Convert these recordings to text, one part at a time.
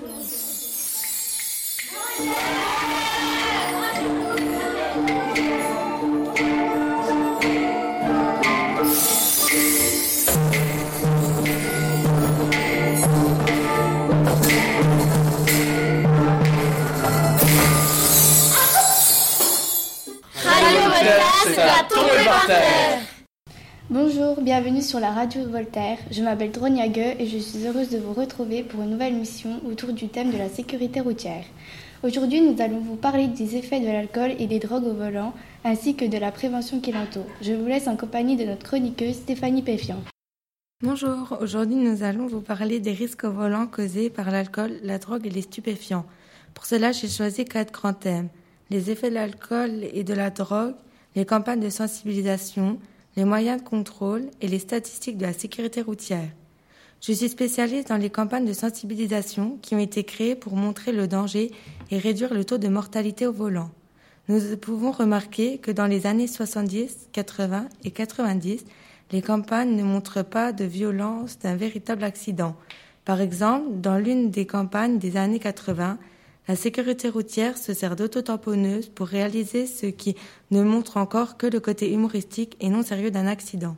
Gracias. Bienvenue sur la radio Voltaire. Je m'appelle Dronia et je suis heureuse de vous retrouver pour une nouvelle mission autour du thème de la sécurité routière. Aujourd'hui, nous allons vous parler des effets de l'alcool et des drogues au volant, ainsi que de la prévention qui l'entoure. Je vous laisse en compagnie de notre chroniqueuse Stéphanie Péfiant. Bonjour, aujourd'hui nous allons vous parler des risques au volant causés par l'alcool, la drogue et les stupéfiants. Pour cela, j'ai choisi quatre grands thèmes. Les effets de l'alcool et de la drogue, les campagnes de sensibilisation, les moyens de contrôle et les statistiques de la sécurité routière. Je suis spécialiste dans les campagnes de sensibilisation qui ont été créées pour montrer le danger et réduire le taux de mortalité au volant. Nous pouvons remarquer que dans les années 70, 80 et 90, les campagnes ne montrent pas de violence d'un véritable accident. Par exemple, dans l'une des campagnes des années 80, la sécurité routière se sert d'autotamponneuses pour réaliser ce qui ne montre encore que le côté humoristique et non sérieux d'un accident.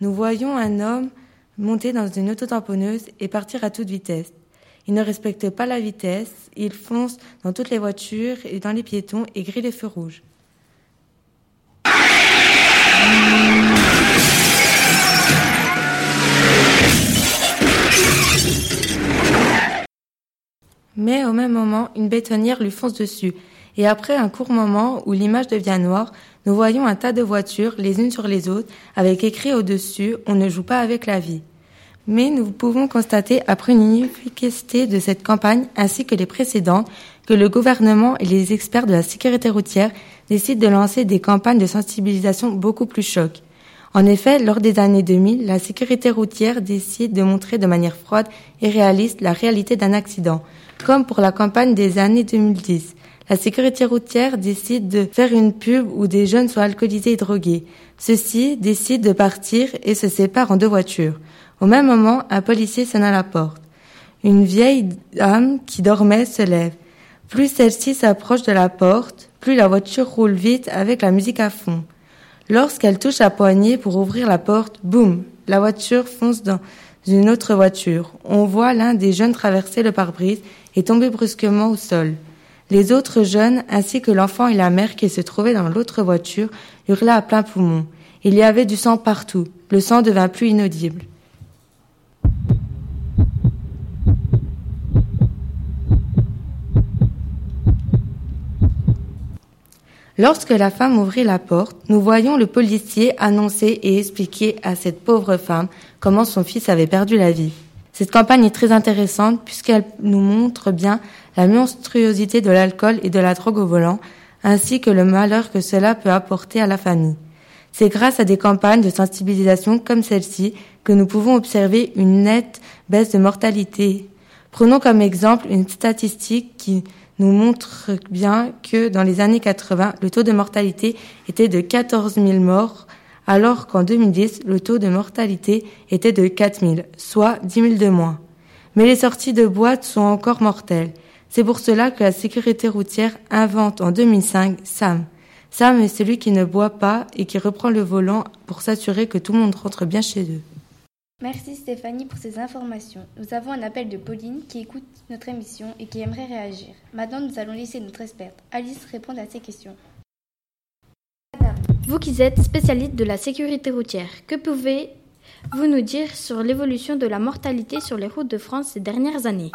Nous voyons un homme monter dans une autotamponneuse et partir à toute vitesse. Il ne respecte pas la vitesse, il fonce dans toutes les voitures et dans les piétons et grille les feux rouges. Mais au même moment, une bétonnière lui fonce dessus. Et après un court moment où l'image devient noire, nous voyons un tas de voitures les unes sur les autres avec écrit au-dessus On ne joue pas avec la vie. Mais nous pouvons constater, après une inefficacité de cette campagne ainsi que les précédentes, que le gouvernement et les experts de la sécurité routière décident de lancer des campagnes de sensibilisation beaucoup plus chocs. En effet, lors des années 2000, la sécurité routière décide de montrer de manière froide et réaliste la réalité d'un accident, comme pour la campagne des années 2010. La sécurité routière décide de faire une pub où des jeunes sont alcoolisés et drogués. Ceux-ci décident de partir et se séparent en deux voitures. Au même moment, un policier sonne à la porte. Une vieille dame qui dormait se lève. Plus celle-ci s'approche de la porte, plus la voiture roule vite avec la musique à fond. Lorsqu'elle touche la poignée pour ouvrir la porte, boum, la voiture fonce dans une autre voiture. On voit l'un des jeunes traverser le pare-brise et tomber brusquement au sol. Les autres jeunes, ainsi que l'enfant et la mère qui se trouvaient dans l'autre voiture, hurlaient à plein poumon. Il y avait du sang partout. Le sang devint plus inaudible. Lorsque la femme ouvrit la porte, nous voyons le policier annoncer et expliquer à cette pauvre femme comment son fils avait perdu la vie. Cette campagne est très intéressante puisqu'elle nous montre bien la monstruosité de l'alcool et de la drogue au volant, ainsi que le malheur que cela peut apporter à la famille. C'est grâce à des campagnes de sensibilisation comme celle-ci que nous pouvons observer une nette baisse de mortalité. Prenons comme exemple une statistique qui nous montre bien que dans les années 80, le taux de mortalité était de 14 000 morts, alors qu'en 2010, le taux de mortalité était de 4 000, soit 10 000 de moins. Mais les sorties de boîtes sont encore mortelles. C'est pour cela que la sécurité routière invente en 2005 SAM. SAM est celui qui ne boit pas et qui reprend le volant pour s'assurer que tout le monde rentre bien chez eux. Merci Stéphanie pour ces informations. Nous avons un appel de Pauline qui écoute notre émission et qui aimerait réagir. Maintenant, nous allons laisser notre experte Alice répondre à ces questions. Vous qui êtes spécialiste de la sécurité routière, que pouvez-vous nous dire sur l'évolution de la mortalité sur les routes de France ces dernières années?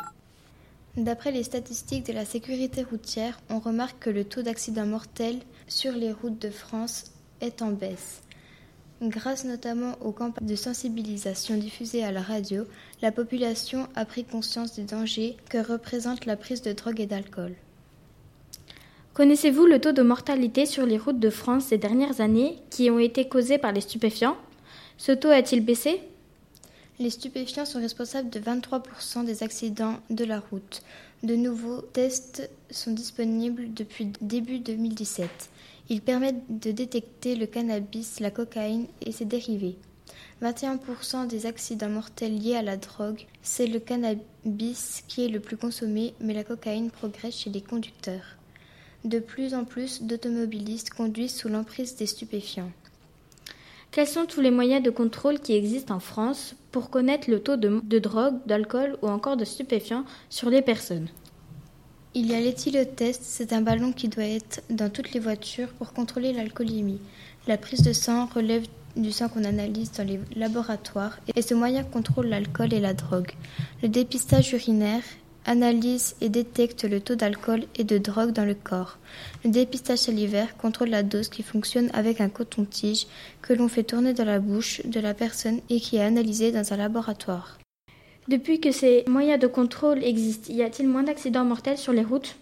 D'après les statistiques de la sécurité routière, on remarque que le taux d'accidents mortels sur les routes de France est en baisse. Grâce notamment aux campagnes de sensibilisation diffusées à la radio, la population a pris conscience des dangers que représente la prise de drogue et d'alcool. Connaissez-vous le taux de mortalité sur les routes de France ces dernières années qui ont été causés par les stupéfiants? Ce taux a-t-il baissé? Les stupéfiants sont responsables de 23% des accidents de la route. De nouveaux tests sont disponibles depuis début 2017. Ils permettent de détecter le cannabis, la cocaïne et ses dérivés. 21% des accidents mortels liés à la drogue, c'est le cannabis qui est le plus consommé, mais la cocaïne progresse chez les conducteurs. De plus en plus d'automobilistes conduisent sous l'emprise des stupéfiants. Quels sont tous les moyens de contrôle qui existent en France pour connaître le taux de, drogue, d'alcool ou encore de stupéfiants sur les personnes? Il y a l'éthylotest, c'est un ballon qui doit être dans toutes les voitures pour contrôler l'alcoolémie. La prise de sang relève du sang qu'on analyse dans les laboratoires et ce moyen contrôle l'alcool et la drogue. Le dépistage urinaire analyse et détecte le taux d'alcool et de drogue dans le corps. Le dépistage salivaire contrôle la dose qui fonctionne avec un coton-tige que l'on fait tourner dans la bouche de la personne et qui est analysé dans un laboratoire. Depuis que ces moyens de contrôle existent, y a-t-il moins d'accidents mortels sur les routes?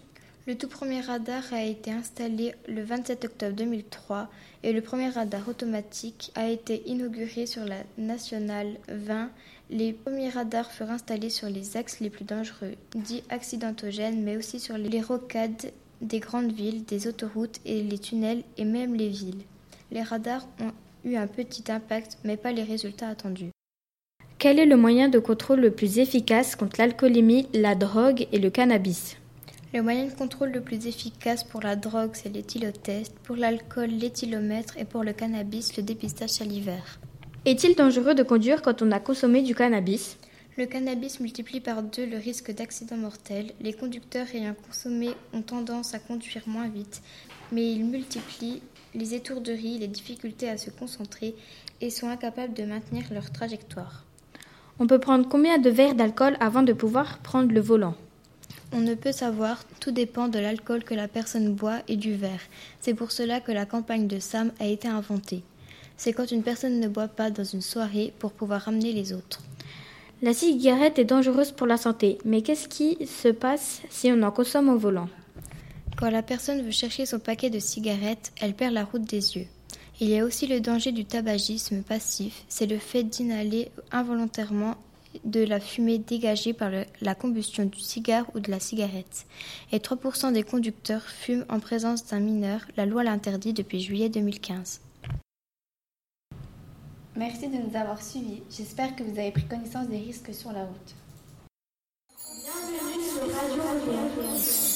Le tout premier radar a été installé le 27 octobre 2003 et le premier radar automatique a été inauguré sur la nationale 20. Les premiers radars furent installés sur les axes les plus dangereux, dits accidentogènes, mais aussi sur les rocades des grandes villes, des autoroutes et les tunnels et même les villes. Les radars ont eu un petit impact, mais pas les résultats attendus. Quel est le moyen de contrôle le plus efficace contre l'alcoolémie, la drogue et le cannabis? Le moyen de contrôle le plus efficace pour la drogue, c'est l'éthylotest, pour l'alcool, l'éthylomètre et pour le cannabis, le dépistage salivaire. Est-il dangereux de conduire quand on a consommé du cannabis? Le cannabis multiplie par deux le risque d'accident mortel. Les conducteurs ayant consommé ont tendance à conduire moins vite, mais ils multiplient les étourderies, les difficultés à se concentrer et sont incapables de maintenir leur trajectoire. On peut prendre combien de verres d'alcool avant de pouvoir prendre le volant? On ne peut savoir, tout dépend de l'alcool que la personne boit et du verre. C'est pour cela que la campagne de Sam a été inventée. C'est quand une personne ne boit pas dans une soirée pour pouvoir ramener les autres. La cigarette est dangereuse pour la santé, mais qu'est-ce qui se passe si on en consomme au volant? Quand la personne veut chercher son paquet de cigarettes, elle perd la route des yeux. Il y a aussi le danger du tabagisme passif, c'est le fait d'inhaler involontairement de la fumée dégagée par la combustion du cigare ou de la cigarette. Et 3% des conducteurs fument en présence d'un mineur. La loi l'interdit depuis juillet 2015. Merci de nous avoir suivis. J'espère que vous avez pris connaissance des risques sur la route. Bienvenue sur Radio